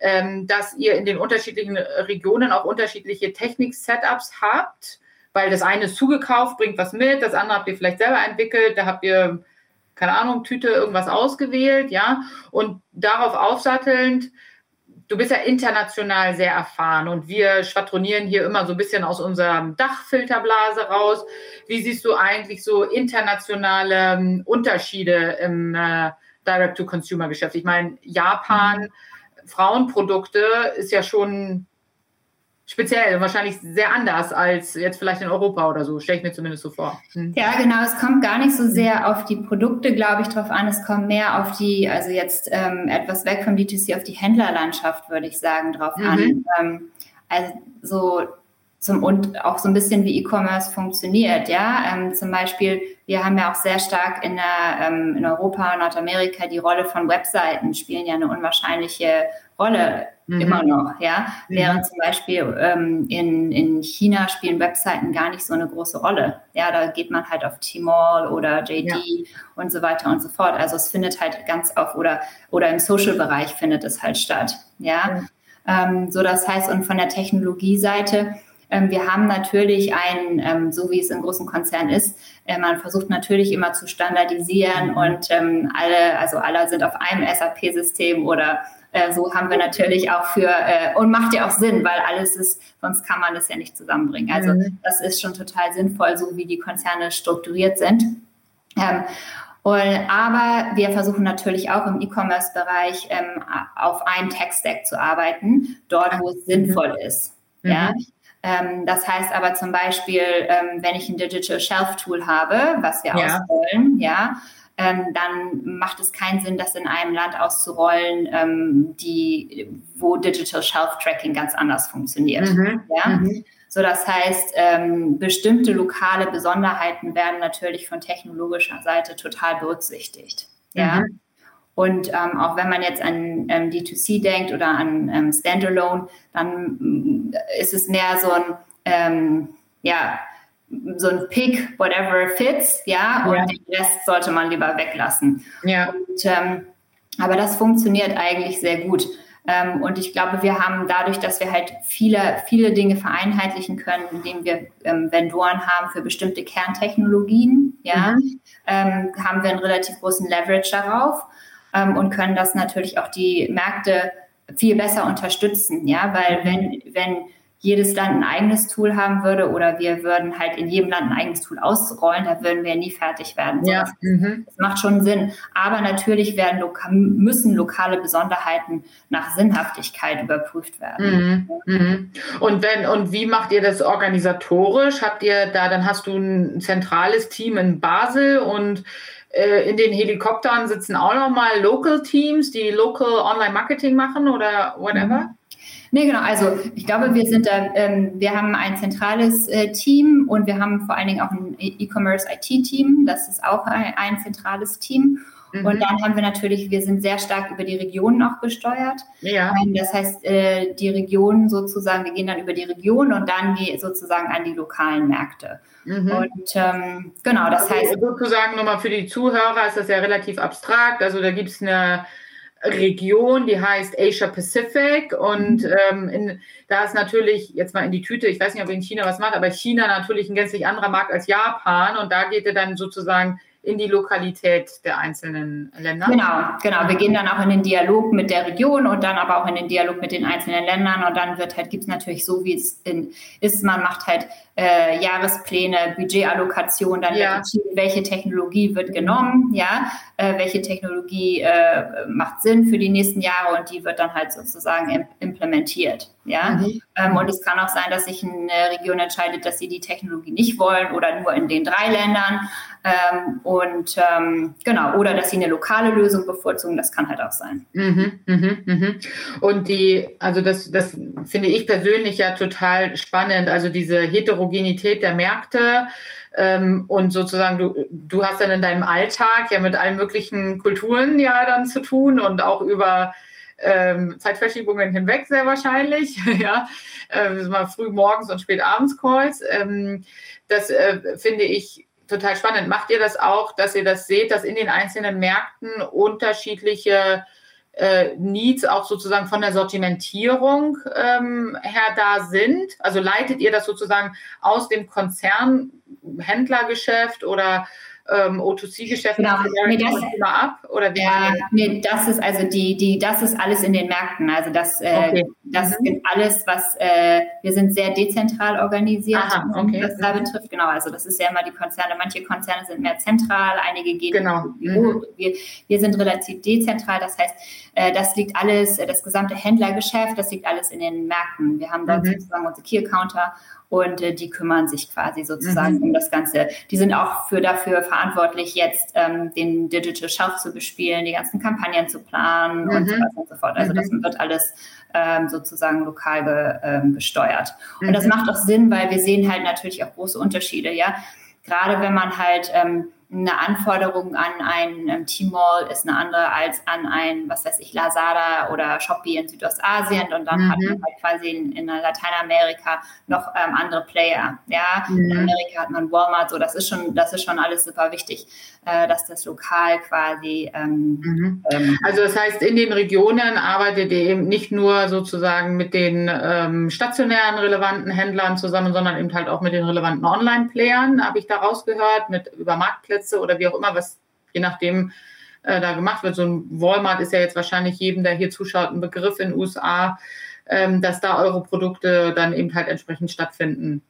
ähm, dass ihr in den unterschiedlichen Regionen auch unterschiedliche Technik-Setups habt, weil das eine ist zugekauft, bringt was mit, das andere habt ihr vielleicht selber entwickelt, da habt ihr, keine Ahnung, Tüte irgendwas ausgewählt, ja, und darauf aufsattelnd, du bist ja international sehr erfahren und wir schwadronieren hier immer so ein bisschen aus unserer Dachfilterblase raus. Wie siehst du eigentlich so internationale ähm, Unterschiede im äh, Direct-to-Consumer-Geschäft? Ich meine, Japan. Frauenprodukte ist ja schon speziell, wahrscheinlich sehr anders als jetzt vielleicht in Europa oder so, stelle ich mir zumindest so vor.
Hm. Ja, genau, es kommt gar nicht so sehr auf die Produkte, glaube ich, drauf an, es kommt mehr auf die, also jetzt ähm, etwas weg vom D2C auf die Händlerlandschaft, würde ich sagen, drauf mhm. an. Ähm, also so zum, und auch so ein bisschen wie E-Commerce funktioniert, ja. Ähm, zum Beispiel, wir haben ja auch sehr stark in, der, ähm, in Europa und Nordamerika die Rolle von Webseiten, spielen ja eine unwahrscheinliche Rolle mhm. immer noch, ja. Mhm. Während zum Beispiel ähm, in, in China spielen Webseiten gar nicht so eine große Rolle. Ja, da geht man halt auf Tmall oder JD ja. und so weiter und so fort. Also es findet halt ganz auf oder, oder im Social-Bereich findet es halt statt. Ja. Ähm, so das heißt, und von der Technologieseite, ähm, wir haben natürlich ein, ähm, so wie es im großen Konzern ist, äh, man versucht natürlich immer zu standardisieren mhm. und ähm, alle, also alle sind auf einem SAP-System oder äh, so haben wir natürlich auch für, äh, und macht ja auch Sinn, weil alles ist, sonst kann man das ja nicht zusammenbringen. Also mhm. das ist schon total sinnvoll, so wie die Konzerne strukturiert sind. Ähm, und, aber wir versuchen natürlich auch im E-Commerce-Bereich ähm, auf einem Tech-Stack zu arbeiten, dort, wo es sinnvoll ist. Mhm. Ja? Ähm, das heißt aber zum Beispiel, ähm, wenn ich ein Digital Shelf Tool habe, was wir ja. ausrollen, ja, ähm, dann macht es keinen Sinn, das in einem Land auszurollen, ähm, die, wo Digital Shelf Tracking ganz anders funktioniert. Mhm. Ja? Mhm. So, das heißt, ähm, bestimmte lokale Besonderheiten werden natürlich von technologischer Seite total berücksichtigt. Ja. Und ähm, auch wenn man jetzt an ähm, D2C denkt oder an ähm, Standalone, dann äh, ist es mehr so ein, ähm, ja, so ein Pick, whatever fits, ja, und ja. den Rest sollte man lieber weglassen. Ja. Und, ähm, aber das funktioniert eigentlich sehr gut. Ähm, und ich glaube, wir haben dadurch, dass wir halt viele, viele Dinge vereinheitlichen können, indem wir ähm, Vendoren haben für bestimmte Kerntechnologien, ja, mhm. ähm, haben wir einen relativ großen Leverage darauf ähm, und können das natürlich auch die Märkte viel besser unterstützen, ja, weil wenn, wenn jedes Land ein eigenes Tool haben würde oder wir würden halt in jedem Land ein eigenes Tool ausrollen, da würden wir nie fertig werden. Ja. Das, mhm. das macht schon Sinn. Aber natürlich werden loka müssen lokale Besonderheiten nach Sinnhaftigkeit überprüft werden.
Mhm. Mhm. Und wenn und wie macht ihr das organisatorisch? Habt ihr da, dann hast du ein zentrales Team in Basel und in den Helikoptern sitzen auch nochmal Local Teams, die Local Online Marketing machen oder whatever? Mhm.
Nee, genau. Also ich glaube, wir sind da, ähm, wir haben ein zentrales äh, Team und wir haben vor allen Dingen auch ein E-Commerce IT-Team. Das ist auch ein, ein zentrales Team. Mhm. Und dann haben wir natürlich, wir sind sehr stark über die Regionen auch gesteuert. Ja. Ähm, das heißt, äh, die Regionen sozusagen, wir gehen dann über die Region und dann die, sozusagen an die lokalen Märkte. Mhm. Und ähm, genau, das also heißt.
Sozusagen nochmal für die Zuhörer ist das ja relativ abstrakt. Also da gibt es eine Region, die heißt Asia Pacific und mhm. ähm, in, da ist natürlich jetzt mal in die Tüte, ich weiß nicht, ob in China was macht, aber China natürlich ein gänzlich anderer Markt als Japan und da geht er dann sozusagen in die Lokalität der einzelnen Länder.
Genau, genau. Wir gehen dann auch in den Dialog mit der Region und dann aber auch in den Dialog mit den einzelnen Ländern und dann wird halt, gibt es natürlich so, wie es in, ist, man macht halt äh, Jahrespläne, Budgetallokation, dann ja. wird welche Technologie wird genommen, ja, äh, welche Technologie äh, macht Sinn für die nächsten Jahre und die wird dann halt sozusagen implementiert, ja. Mhm. Ähm, und es kann auch sein, dass sich eine Region entscheidet, dass sie die Technologie nicht wollen oder nur in den drei Ländern ähm, und ähm, genau, oder dass sie eine lokale Lösung bevorzugen, das kann halt auch sein. Mhm,
mh, mh. Und die, also das, das finde ich persönlich ja total spannend, also diese Heterogenität der Märkte. Ähm, und sozusagen, du, du hast dann in deinem Alltag ja mit allen möglichen Kulturen ja dann zu tun und auch über ähm, Zeitverschiebungen hinweg sehr wahrscheinlich, ja, ähm, mal früh morgens und spät abends Calls. Ähm, das äh, finde ich total spannend. Macht ihr das auch, dass ihr das seht, dass in den einzelnen Märkten unterschiedliche äh, Needs auch sozusagen von der Sortimentierung ähm, her da sind? Also leitet ihr das sozusagen aus dem Konzernhändlergeschäft oder ähm, O2C-Geschäft
genau. nee, das, ab? Oder wie ja, nee, das ist also die, die, das ist alles in den Märkten. Also das, äh, okay. das mhm. ist alles, was äh, wir sind sehr dezentral organisiert, Aha, okay. was da betrifft. Genau, also das ist ja immer die Konzerne. Manche Konzerne sind mehr zentral, einige gehen genau. Mhm. Wir, wir sind relativ dezentral. Das heißt, äh, das liegt alles, das gesamte Händlergeschäft, das liegt alles in den Märkten. Wir haben dort mhm. sozusagen unsere Key-Counter und äh, die kümmern sich quasi sozusagen mhm. um das Ganze. Die sind auch für dafür verantwortlich, jetzt ähm, den Digital Shelf zu bespielen, die ganzen Kampagnen zu planen mhm. und so weiter und so fort. Also das mhm. wird alles ähm, sozusagen lokal ge, ähm, gesteuert. Und das mhm. macht auch Sinn, weil wir sehen halt natürlich auch große Unterschiede, ja. Gerade wenn man halt ähm, eine Anforderung an ein ähm, T-Mall ist eine andere als an ein, was weiß ich, Lazada oder Shopee in Südostasien und dann mhm. hat man halt quasi in, in Lateinamerika noch ähm, andere Player. Ja, mhm. in Amerika hat man Walmart, so das ist schon, das ist schon alles super wichtig, äh, dass das lokal quasi. Ähm,
mhm. ähm, also das heißt, in den Regionen arbeitet ihr eben nicht nur sozusagen mit den ähm, stationären relevanten Händlern zusammen, sondern eben halt auch mit den relevanten Online-Playern, habe ich da rausgehört, mit über Marktplätze oder wie auch immer, was je nachdem äh, da gemacht wird. So ein Walmart ist ja jetzt wahrscheinlich jedem, der hier zuschaut, ein Begriff in den USA, ähm, dass da eure Produkte dann eben halt entsprechend stattfinden.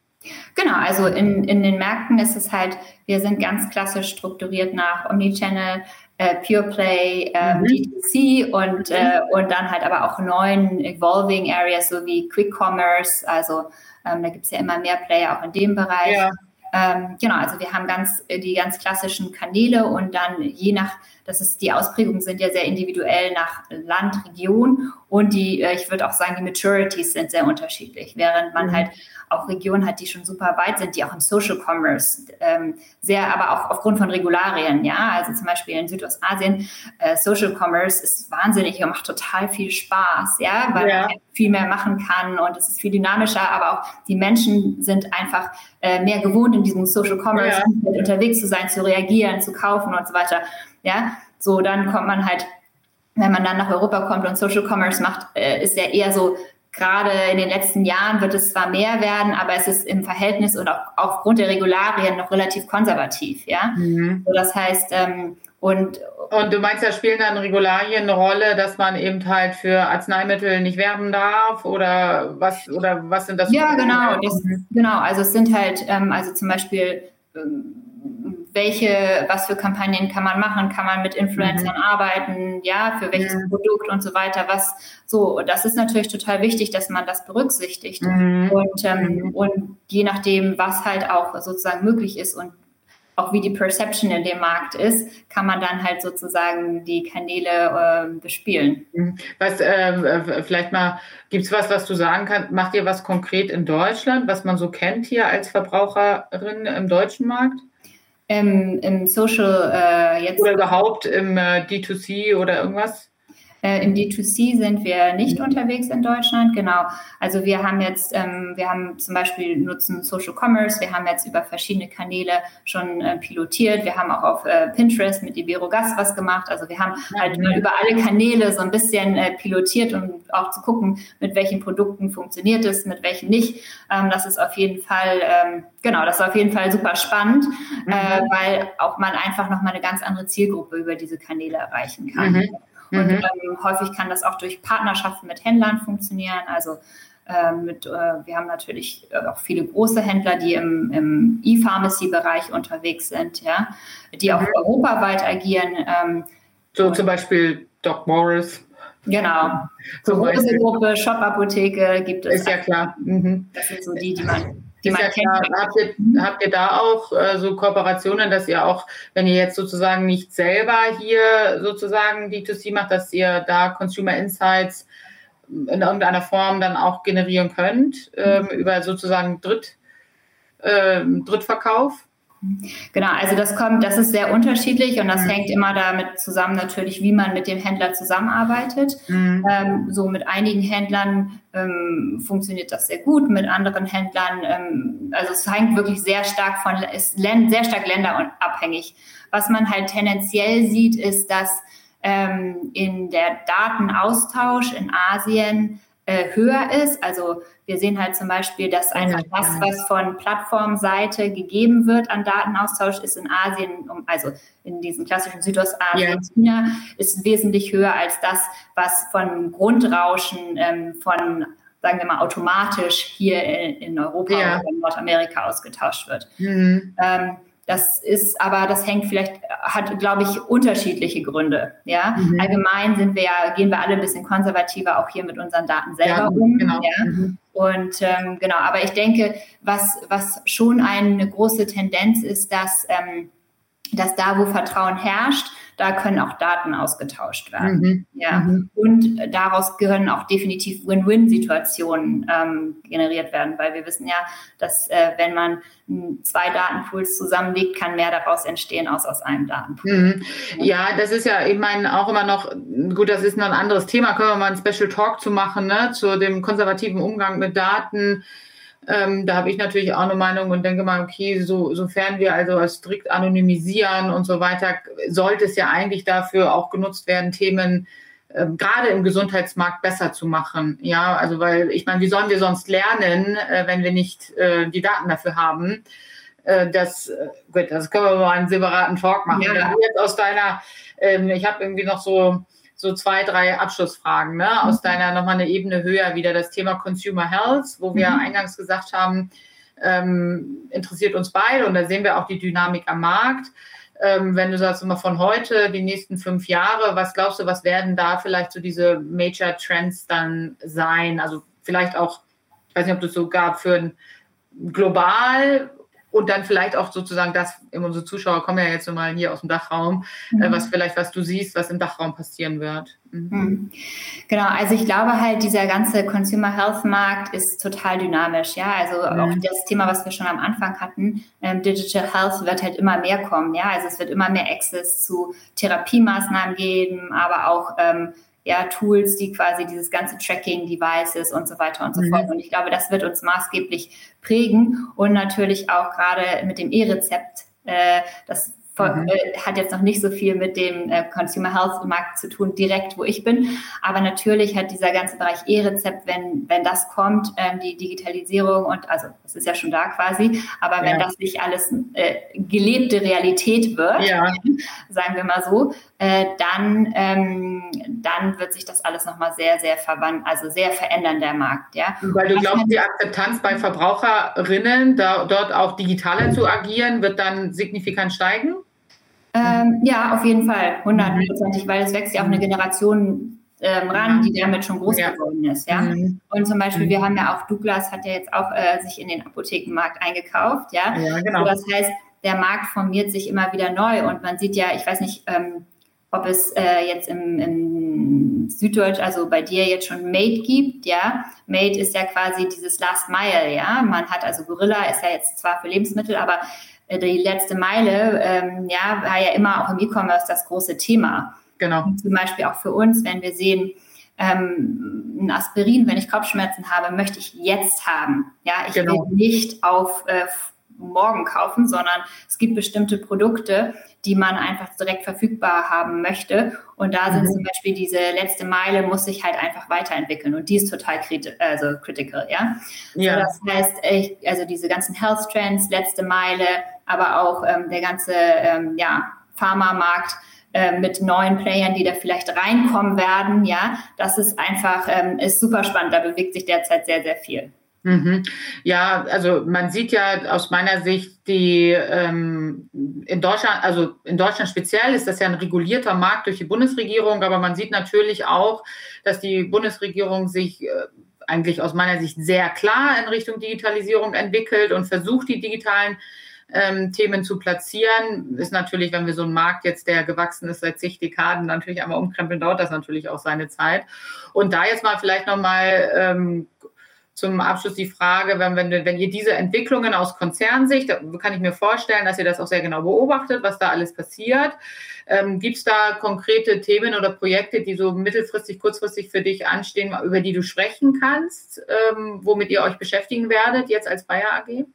Genau, also in, in den Märkten ist es halt, wir sind ganz klassisch strukturiert nach Omnichannel, äh, Pure Play, äh, mhm. D2C und, äh, und dann halt aber auch neuen Evolving Areas, so wie Quick Commerce. Also ähm, da gibt es ja immer mehr Player auch in dem Bereich. Ja. Ähm, genau, also wir haben ganz äh, die ganz klassischen Kanäle und dann je nach, das ist die Ausprägungen sind ja sehr individuell nach Land, Region und die, äh, ich würde auch sagen, die Maturities sind sehr unterschiedlich, während man mhm. halt auch Regionen hat, die schon super weit sind, die auch im Social Commerce ähm, sehr, aber auch aufgrund von Regularien, ja, also zum Beispiel in Südostasien, äh, Social Commerce ist wahnsinnig und macht total viel Spaß, ja, weil ja. man viel mehr machen kann und es ist viel dynamischer, aber auch die Menschen sind einfach äh, mehr gewohnt, in diesem Social Commerce ja. unterwegs zu sein, zu reagieren, zu kaufen und so weiter, ja, so dann kommt man halt wenn man dann nach Europa kommt und Social Commerce macht, äh, ist ja eher so Gerade in den letzten Jahren wird es zwar mehr werden, aber es ist im Verhältnis und auch aufgrund der Regularien noch relativ konservativ, ja. Mhm. So, das heißt, ähm, und,
und du meinst, da spielen dann Regularien eine Rolle, dass man eben halt für Arzneimittel nicht werben darf oder was oder was sind das?
Ja, genau, das, genau. Also es sind halt, ähm, also zum Beispiel ähm, welche, was für Kampagnen kann man machen, kann man mit Influencern mhm. arbeiten, ja, für welches mhm. Produkt und so weiter, was so, das ist natürlich total wichtig, dass man das berücksichtigt mhm. und, ähm, mhm. und je nachdem, was halt auch sozusagen möglich ist und auch wie die Perception in dem Markt ist, kann man dann halt sozusagen die Kanäle äh, bespielen.
Mhm. Was, äh, vielleicht mal, gibt es was, was du sagen kannst? Macht ihr was konkret in Deutschland, was man so kennt hier als Verbraucherin im deutschen Markt?
Im, im Social
äh, jetzt. Oder überhaupt im äh, D2C oder irgendwas?
Äh, Im D2C sind wir nicht mhm. unterwegs in Deutschland, genau. Also wir haben jetzt, ähm, wir haben zum Beispiel nutzen Social Commerce, wir haben jetzt über verschiedene Kanäle schon äh, pilotiert, wir haben auch auf äh, Pinterest mit Iberogas was gemacht. Also wir haben halt mal über alle Kanäle so ein bisschen äh, pilotiert, um auch zu gucken, mit welchen Produkten funktioniert es, mit welchen nicht. Ähm, das ist auf jeden Fall, ähm, genau, das ist auf jeden Fall super spannend, äh, mhm. weil auch man einfach nochmal eine ganz andere Zielgruppe über diese Kanäle erreichen kann. Mhm. Und ähm, häufig kann das auch durch Partnerschaften mit Händlern funktionieren. Also ähm, mit, äh, wir haben natürlich äh, auch viele große Händler, die im, im E-Pharmacy-Bereich unterwegs sind, ja, die auch mhm. europaweit agieren. Ähm,
so zum Beispiel Doc Morris.
Genau. So große Gruppe, Shop-Apotheke gibt es.
Ist ja klar.
Mhm. Das sind so die, die man
die man ja kennt. Habt ihr, habt ihr da auch äh, so Kooperationen, dass ihr auch, wenn ihr jetzt sozusagen nicht selber hier sozusagen D2C macht, dass ihr da Consumer Insights in irgendeiner Form dann auch generieren könnt ähm, mhm. über sozusagen Dritt, äh, Drittverkauf?
Genau, also das kommt, das ist sehr unterschiedlich und das mhm. hängt immer damit zusammen natürlich, wie man mit dem Händler zusammenarbeitet. Mhm. Ähm, so mit einigen Händlern ähm, funktioniert das sehr gut, mit anderen Händlern, ähm, also es hängt wirklich sehr stark von, ist sehr stark länderabhängig. Was man halt tendenziell sieht, ist, dass ähm, in der Datenaustausch in Asien äh, höher ist. Also wir sehen halt zum Beispiel, dass einfach das, was von Plattformseite gegeben wird an Datenaustausch, ist in Asien, also in diesen klassischen Südostasien, ja. China, ist wesentlich höher als das, was von Grundrauschen ähm, von sagen wir mal, automatisch hier in, in Europa ja. oder in Nordamerika ausgetauscht wird. Mhm. Ähm, das ist aber, das hängt vielleicht, hat, glaube ich, unterschiedliche Gründe. Ja, mhm. allgemein sind wir ja, gehen wir alle ein bisschen konservativer auch hier mit unseren Daten selber ja, um. Genau. Ja? Mhm. Und ähm, genau, aber ich denke, was, was schon eine große Tendenz ist, dass ähm, dass da, wo Vertrauen herrscht, da können auch Daten ausgetauscht werden. Mhm. Ja. Mhm. Und daraus gehören auch definitiv Win-Win-Situationen ähm, generiert werden, weil wir wissen ja, dass äh, wenn man zwei Datenpools zusammenlegt, kann mehr daraus entstehen als aus einem Datenpool.
Mhm. Ja, das ist ja, ich meine, auch immer noch, gut, das ist noch ein anderes Thema, können wir mal einen Special Talk zu machen, ne, zu dem konservativen Umgang mit Daten ähm, da habe ich natürlich auch eine Meinung und denke mal, okay, so, sofern wir also strikt anonymisieren und so weiter, sollte es ja eigentlich dafür auch genutzt werden, Themen äh, gerade im Gesundheitsmarkt besser zu machen. Ja, also weil ich meine, wie sollen wir sonst lernen, äh, wenn wir nicht äh, die Daten dafür haben? Äh, das, äh, gut, das können wir mal einen separaten Talk machen. Ja. Jetzt aus deiner, ähm, ich habe irgendwie noch so so zwei, drei Abschlussfragen, ne? aus mhm. deiner nochmal eine Ebene höher wieder das Thema Consumer Health, wo wir mhm. eingangs gesagt haben, ähm, interessiert uns beide und da sehen wir auch die Dynamik am Markt. Ähm, wenn du sagst immer von heute, die nächsten fünf Jahre, was glaubst du, was werden da vielleicht so diese Major Trends dann sein? Also vielleicht auch, ich weiß nicht, ob du es sogar für ein global und dann vielleicht auch sozusagen das, unsere Zuschauer kommen ja jetzt mal hier aus dem Dachraum, äh, mhm. was vielleicht, was du siehst, was im Dachraum passieren wird.
Mhm. mhm. Genau, also ich glaube halt, dieser ganze Consumer Health Markt ist total dynamisch, ja. Also mhm. auch das Thema, was wir schon am Anfang hatten, ähm, Digital Health wird halt immer mehr kommen, ja. Also es wird immer mehr Access zu Therapiemaßnahmen geben, aber auch ähm, ja, Tools, die quasi dieses ganze Tracking, Devices und so weiter und so mhm. fort. Und ich glaube, das wird uns maßgeblich prägen und natürlich auch gerade mit dem E-Rezept, äh, das Mhm. Äh, hat jetzt noch nicht so viel mit dem äh, Consumer Health Markt zu tun, direkt wo ich bin. Aber natürlich hat dieser ganze Bereich E-Rezept, wenn, wenn das kommt, ähm, die Digitalisierung und also das ist ja schon da quasi, aber ja. wenn das nicht alles äh, gelebte Realität wird, ja. sagen wir mal so, äh, dann, ähm, dann wird sich das alles nochmal sehr, sehr verwandeln, also sehr verändern, der Markt. Ja?
Weil du glaubst, die Akzeptanz bei Verbraucherinnen, da, dort auch digitaler zu agieren, wird dann signifikant steigen?
Ähm, ja, auf jeden Fall, hundertprozentig, weil es wächst ja auch eine Generation ähm, ran, die damit schon groß ja. geworden ist. Ja? Mhm. Und zum Beispiel, wir haben ja auch, Douglas hat ja jetzt auch äh, sich in den Apothekenmarkt eingekauft. Ja, ja genau. So, das heißt, der Markt formiert sich immer wieder neu und man sieht ja, ich weiß nicht, ähm, ob es äh, jetzt im, im Süddeutsch, also bei dir jetzt schon Made gibt, ja. Made ist ja quasi dieses Last Mile, ja. Man hat also Gorilla ist ja jetzt zwar für Lebensmittel, aber die letzte Meile, ähm, ja, war ja immer auch im E-Commerce das große Thema. Genau. Und zum Beispiel auch für uns, wenn wir sehen, ähm, ein Aspirin, wenn ich Kopfschmerzen habe, möchte ich jetzt haben. Ja, ich genau. will nicht auf äh, morgen kaufen, sondern es gibt bestimmte Produkte, die man einfach direkt verfügbar haben möchte. Und da sind mhm. zum Beispiel diese letzte Meile muss sich halt einfach weiterentwickeln und die ist total kriti also critical, ja. ja. So, das heißt, ich, also diese ganzen Health Trends, letzte Meile, aber auch ähm, der ganze ähm, ja, Pharmamarkt äh, mit neuen Playern, die da vielleicht reinkommen werden, ja, das ist einfach, ähm, ist super spannend. Da bewegt sich derzeit sehr, sehr viel.
Mhm. Ja, also man sieht ja aus meiner Sicht die ähm, in Deutschland, also in Deutschland speziell ist das ja ein regulierter Markt durch die Bundesregierung, aber man sieht natürlich auch, dass die Bundesregierung sich äh, eigentlich aus meiner Sicht sehr klar in Richtung Digitalisierung entwickelt und versucht, die digitalen ähm, Themen zu platzieren. Ist natürlich, wenn wir so einen Markt jetzt, der gewachsen ist seit zig Dekaden, natürlich einmal umkrempeln, dauert das natürlich auch seine Zeit. Und da jetzt mal vielleicht nochmal ähm, zum Abschluss die Frage, wenn, wenn, wenn ihr diese Entwicklungen aus Konzernsicht, da kann ich mir vorstellen, dass ihr das auch sehr genau beobachtet, was da alles passiert. Ähm, Gibt es da konkrete Themen oder Projekte, die so mittelfristig, kurzfristig für dich anstehen, über die du sprechen kannst, ähm, womit ihr euch beschäftigen werdet jetzt als Bayer AG?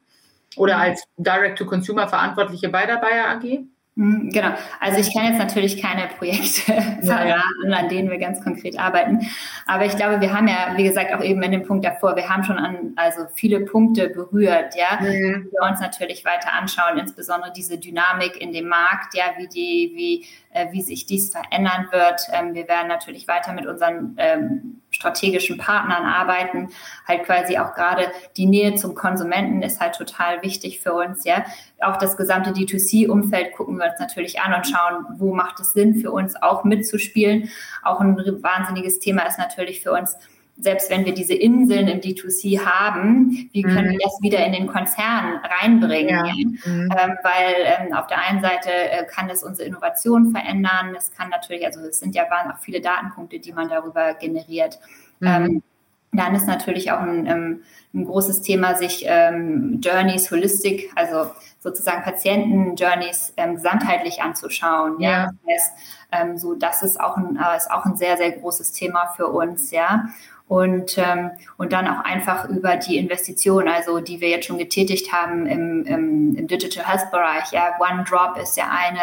Oder mhm. als Direct-to-Consumer Verantwortliche bei der Bayer AG?
Mhm, genau. Also ich kann jetzt natürlich keine Projekte verraten, an denen wir ganz konkret arbeiten. Aber ich glaube, wir haben ja, wie gesagt, auch eben in dem Punkt davor, wir haben schon an also viele Punkte berührt, ja, mhm. die wir uns natürlich weiter anschauen, insbesondere diese Dynamik in dem Markt, ja, wie die, wie äh, wie sich dies verändern wird. Ähm, wir werden natürlich weiter mit unseren ähm, strategischen Partnern arbeiten. Halt quasi auch gerade die Nähe zum Konsumenten ist halt total wichtig für uns. Ja, auch das gesamte D2C-Umfeld gucken wir uns natürlich an und schauen, wo macht es Sinn für uns auch mitzuspielen. Auch ein wahnsinniges Thema ist natürlich für uns selbst wenn wir diese Inseln im D2C haben, wie können mhm. wir das wieder in den Konzern reinbringen? Ja. Mhm. Ähm, weil ähm, auf der einen Seite äh, kann es unsere Innovation verändern. Es kann natürlich, also es sind ja waren auch viele Datenpunkte, die man darüber generiert. Mhm. Ähm, dann ist natürlich auch ein, ähm, ein großes Thema, sich ähm, Journeys holistic, also sozusagen Patienten-Journeys ähm, gesamtheitlich anzuschauen. Ja, ja. das heißt, so das ist auch ein äh, ist auch ein sehr sehr großes Thema für uns. Ja, und, ähm, und dann auch einfach über die Investitionen, also die wir jetzt schon getätigt haben im, im, im Digital Health Bereich. Ja, OneDrop ist ja eine,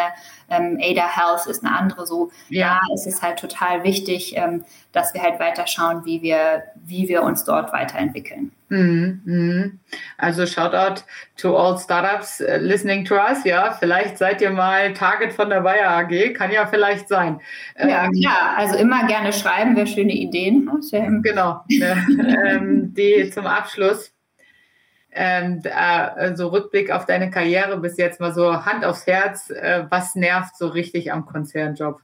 ähm, Ada Health ist eine andere. So, ja, da ist es halt total wichtig, ähm, dass wir halt weiter schauen, wie wir, wie wir uns dort weiterentwickeln.
Mhm, mhm. Also Shoutout to all Startups uh, listening to us. Ja, vielleicht seid ihr mal Target von der Bayer AG. Kann ja vielleicht sein.
Ja, ähm, klar. Also immer gerne schreiben, wer schöne Ideen hat.
Genau. ähm, die zum Abschluss. Ähm, äh, so Rückblick auf deine Karriere bis jetzt mal so Hand aufs Herz. Äh, was nervt so richtig am Konzernjob?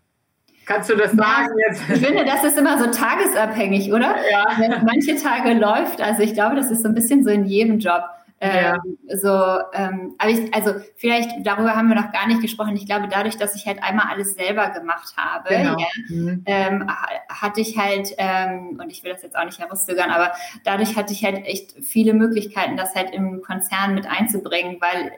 Kannst du das sagen jetzt?
Ich finde, das ist immer so tagesabhängig, oder? Ja. Wenn manche Tage läuft, also ich glaube, das ist so ein bisschen so in jedem Job. Ja. Ähm, so, ähm, aber ich, also vielleicht darüber haben wir noch gar nicht gesprochen. Ich glaube, dadurch, dass ich halt einmal alles selber gemacht habe, genau. ja, mhm. ähm, hatte ich halt, ähm, und ich will das jetzt auch nicht herauszögern, aber dadurch hatte ich halt echt viele Möglichkeiten, das halt im Konzern mit einzubringen, weil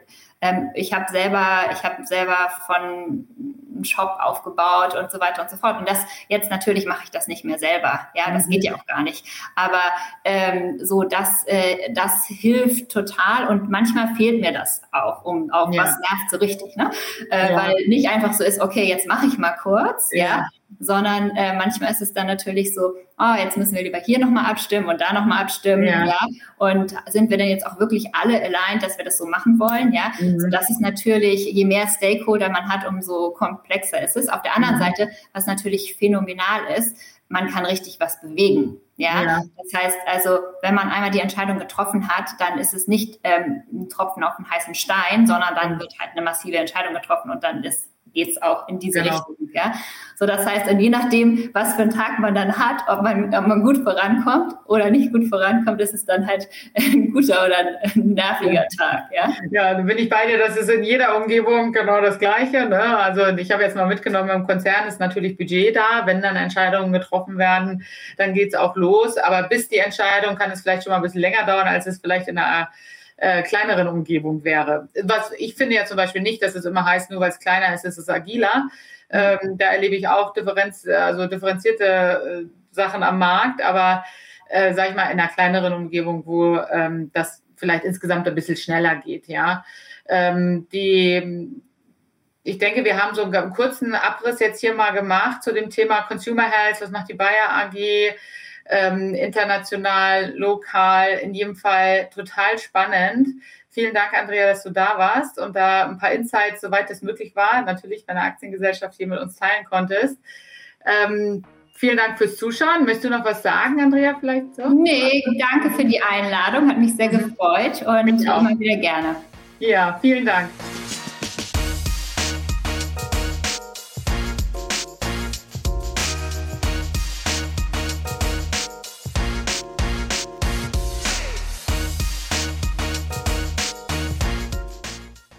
ähm, ich habe selber, ich habe selber von einen Shop aufgebaut und so weiter und so fort. Und das jetzt natürlich mache ich das nicht mehr selber. Ja, das mhm. geht ja auch gar nicht. Aber ähm, so das, äh, das hilft total und manchmal fehlt mir das auch, um auch ja. was nervt so richtig, ne? Äh, ja. Weil nicht einfach so ist, okay, jetzt mache ich mal kurz, ja, ja sondern äh, manchmal ist es dann natürlich so, oh, jetzt müssen wir lieber hier nochmal abstimmen und da nochmal abstimmen, ja. ja. Und sind wir denn jetzt auch wirklich alle aligned, dass wir das so machen wollen, ja? Mhm. So, das ist natürlich, je mehr Stakeholder man hat, umso komplexer ist es. Auf der anderen mhm. Seite, was natürlich phänomenal ist, man kann richtig was bewegen. Ja? ja? das heißt also, wenn man einmal die Entscheidung getroffen hat, dann ist es nicht ähm, ein Tropfen auf dem heißen Stein, sondern dann wird halt eine massive Entscheidung getroffen und dann ist geht es auch in diese genau. Richtung. Ja? So, das heißt, und je nachdem, was für einen Tag man dann hat, ob man, ob man gut vorankommt oder nicht gut vorankommt, ist es dann halt ein guter oder ein nerviger Tag. Ja,
ja da bin ich bei dir, das ist in jeder Umgebung genau das Gleiche. Ne? Also ich habe jetzt mal mitgenommen, im Konzern ist natürlich Budget da. Wenn dann Entscheidungen getroffen werden, dann geht es auch los. Aber bis die Entscheidung kann es vielleicht schon mal ein bisschen länger dauern, als es vielleicht in einer äh, kleineren Umgebung wäre. Was ich finde ja zum Beispiel nicht, dass es immer heißt, nur weil es kleiner ist, ist es agiler. Ähm, da erlebe ich auch Differenz, also differenzierte äh, Sachen am Markt, aber äh, sag ich mal in einer kleineren Umgebung, wo ähm, das vielleicht insgesamt ein bisschen schneller geht, ja. Ähm, die, ich denke, wir haben so einen kurzen Abriss jetzt hier mal gemacht zu dem Thema Consumer Health, was macht die Bayer AG, ähm, international, lokal, in jedem Fall total spannend. Vielen Dank, Andrea, dass du da warst und da ein paar Insights, soweit es möglich war, natürlich deine Aktiengesellschaft hier mit uns teilen konntest. Ähm, vielen Dank fürs Zuschauen. Möchtest du noch was sagen, Andrea, vielleicht so?
Nee, danke für die Einladung, hat mich sehr gefreut und immer wieder gerne.
Ja, vielen Dank.